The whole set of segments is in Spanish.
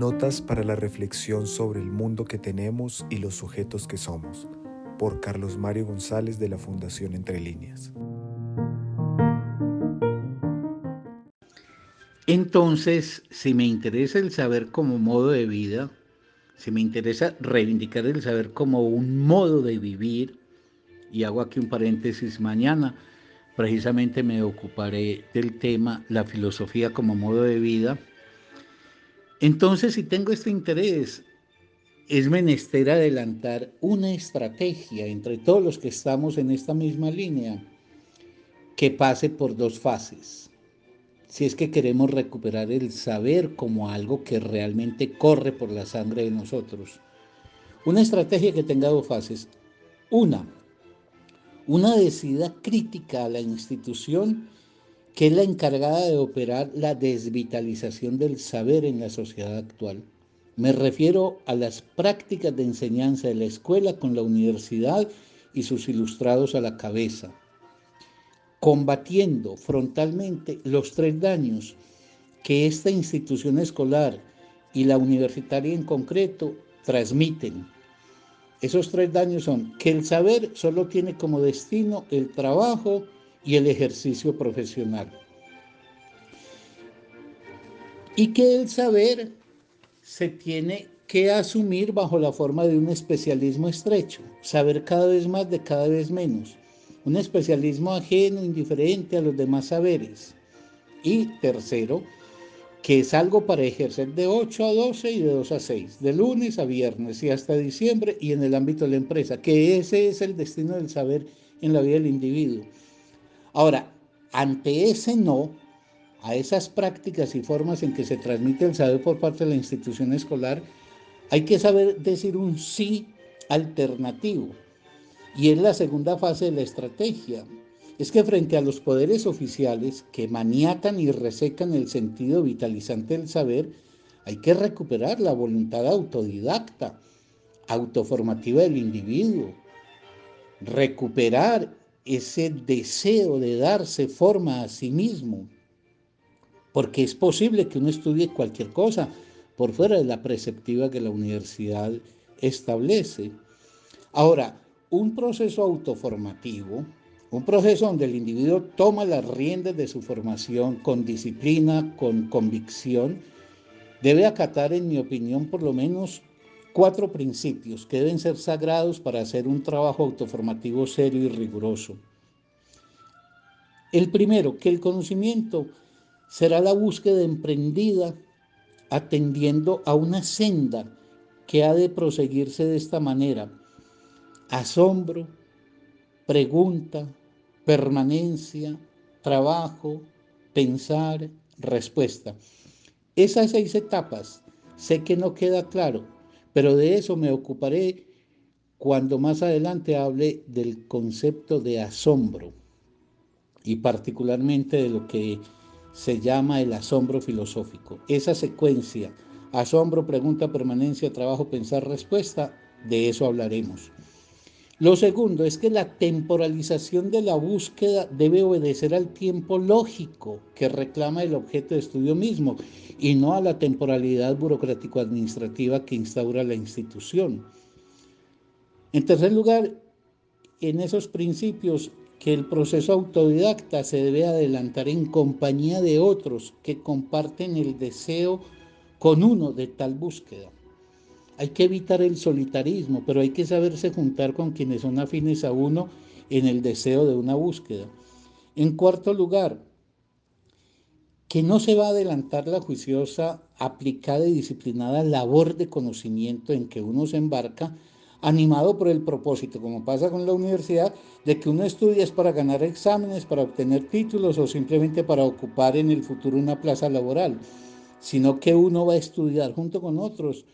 Notas para la reflexión sobre el mundo que tenemos y los sujetos que somos, por Carlos Mario González de la Fundación Entre Líneas. Entonces, si me interesa el saber como modo de vida, si me interesa reivindicar el saber como un modo de vivir, y hago aquí un paréntesis, mañana precisamente me ocuparé del tema la filosofía como modo de vida, entonces, si tengo este interés, es menester adelantar una estrategia entre todos los que estamos en esta misma línea que pase por dos fases. Si es que queremos recuperar el saber como algo que realmente corre por la sangre de nosotros. Una estrategia que tenga dos fases. Una, una decidida crítica a la institución que es la encargada de operar la desvitalización del saber en la sociedad actual. Me refiero a las prácticas de enseñanza de la escuela con la universidad y sus ilustrados a la cabeza, combatiendo frontalmente los tres daños que esta institución escolar y la universitaria en concreto transmiten. Esos tres daños son que el saber solo tiene como destino el trabajo, y el ejercicio profesional. Y que el saber se tiene que asumir bajo la forma de un especialismo estrecho, saber cada vez más de cada vez menos, un especialismo ajeno, indiferente a los demás saberes. Y tercero, que es algo para ejercer de 8 a 12 y de 2 a 6, de lunes a viernes y hasta diciembre y en el ámbito de la empresa, que ese es el destino del saber en la vida del individuo. Ahora, ante ese no, a esas prácticas y formas en que se transmite el saber por parte de la institución escolar, hay que saber decir un sí alternativo. Y es la segunda fase de la estrategia. Es que frente a los poderes oficiales que maniatan y resecan el sentido vitalizante del saber, hay que recuperar la voluntad autodidacta, autoformativa del individuo, recuperar ese deseo de darse forma a sí mismo, porque es posible que uno estudie cualquier cosa por fuera de la preceptiva que la universidad establece. Ahora, un proceso autoformativo, un proceso donde el individuo toma las riendas de su formación con disciplina, con convicción, debe acatar, en mi opinión, por lo menos cuatro principios que deben ser sagrados para hacer un trabajo autoformativo serio y riguroso. El primero, que el conocimiento será la búsqueda emprendida atendiendo a una senda que ha de proseguirse de esta manera. Asombro, pregunta, permanencia, trabajo, pensar, respuesta. Esas seis etapas sé que no queda claro, pero de eso me ocuparé cuando más adelante hable del concepto de asombro y particularmente de lo que se llama el asombro filosófico. Esa secuencia, asombro, pregunta, permanencia, trabajo, pensar, respuesta, de eso hablaremos. Lo segundo es que la temporalización de la búsqueda debe obedecer al tiempo lógico que reclama el objeto de estudio mismo y no a la temporalidad burocrático-administrativa que instaura la institución. En tercer lugar, en esos principios que el proceso autodidacta se debe adelantar en compañía de otros que comparten el deseo con uno de tal búsqueda. Hay que evitar el solitarismo, pero hay que saberse juntar con quienes son afines a uno en el deseo de una búsqueda. En cuarto lugar, que no se va a adelantar la juiciosa, aplicada y disciplinada labor de conocimiento en que uno se embarca, animado por el propósito, como pasa con la universidad, de que uno estudia es para ganar exámenes, para obtener títulos o simplemente para ocupar en el futuro una plaza laboral, sino que uno va a estudiar junto con otros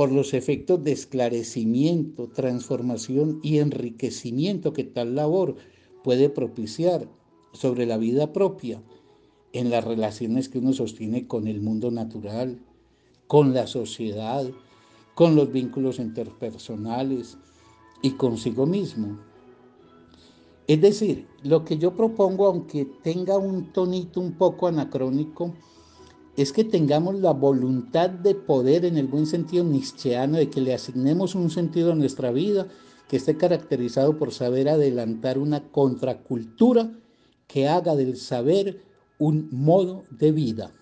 por los efectos de esclarecimiento, transformación y enriquecimiento que tal labor puede propiciar sobre la vida propia, en las relaciones que uno sostiene con el mundo natural, con la sociedad, con los vínculos interpersonales y consigo mismo. Es decir, lo que yo propongo, aunque tenga un tonito un poco anacrónico, es que tengamos la voluntad de poder en el buen sentido nietzscheano, de que le asignemos un sentido a nuestra vida que esté caracterizado por saber adelantar una contracultura que haga del saber un modo de vida.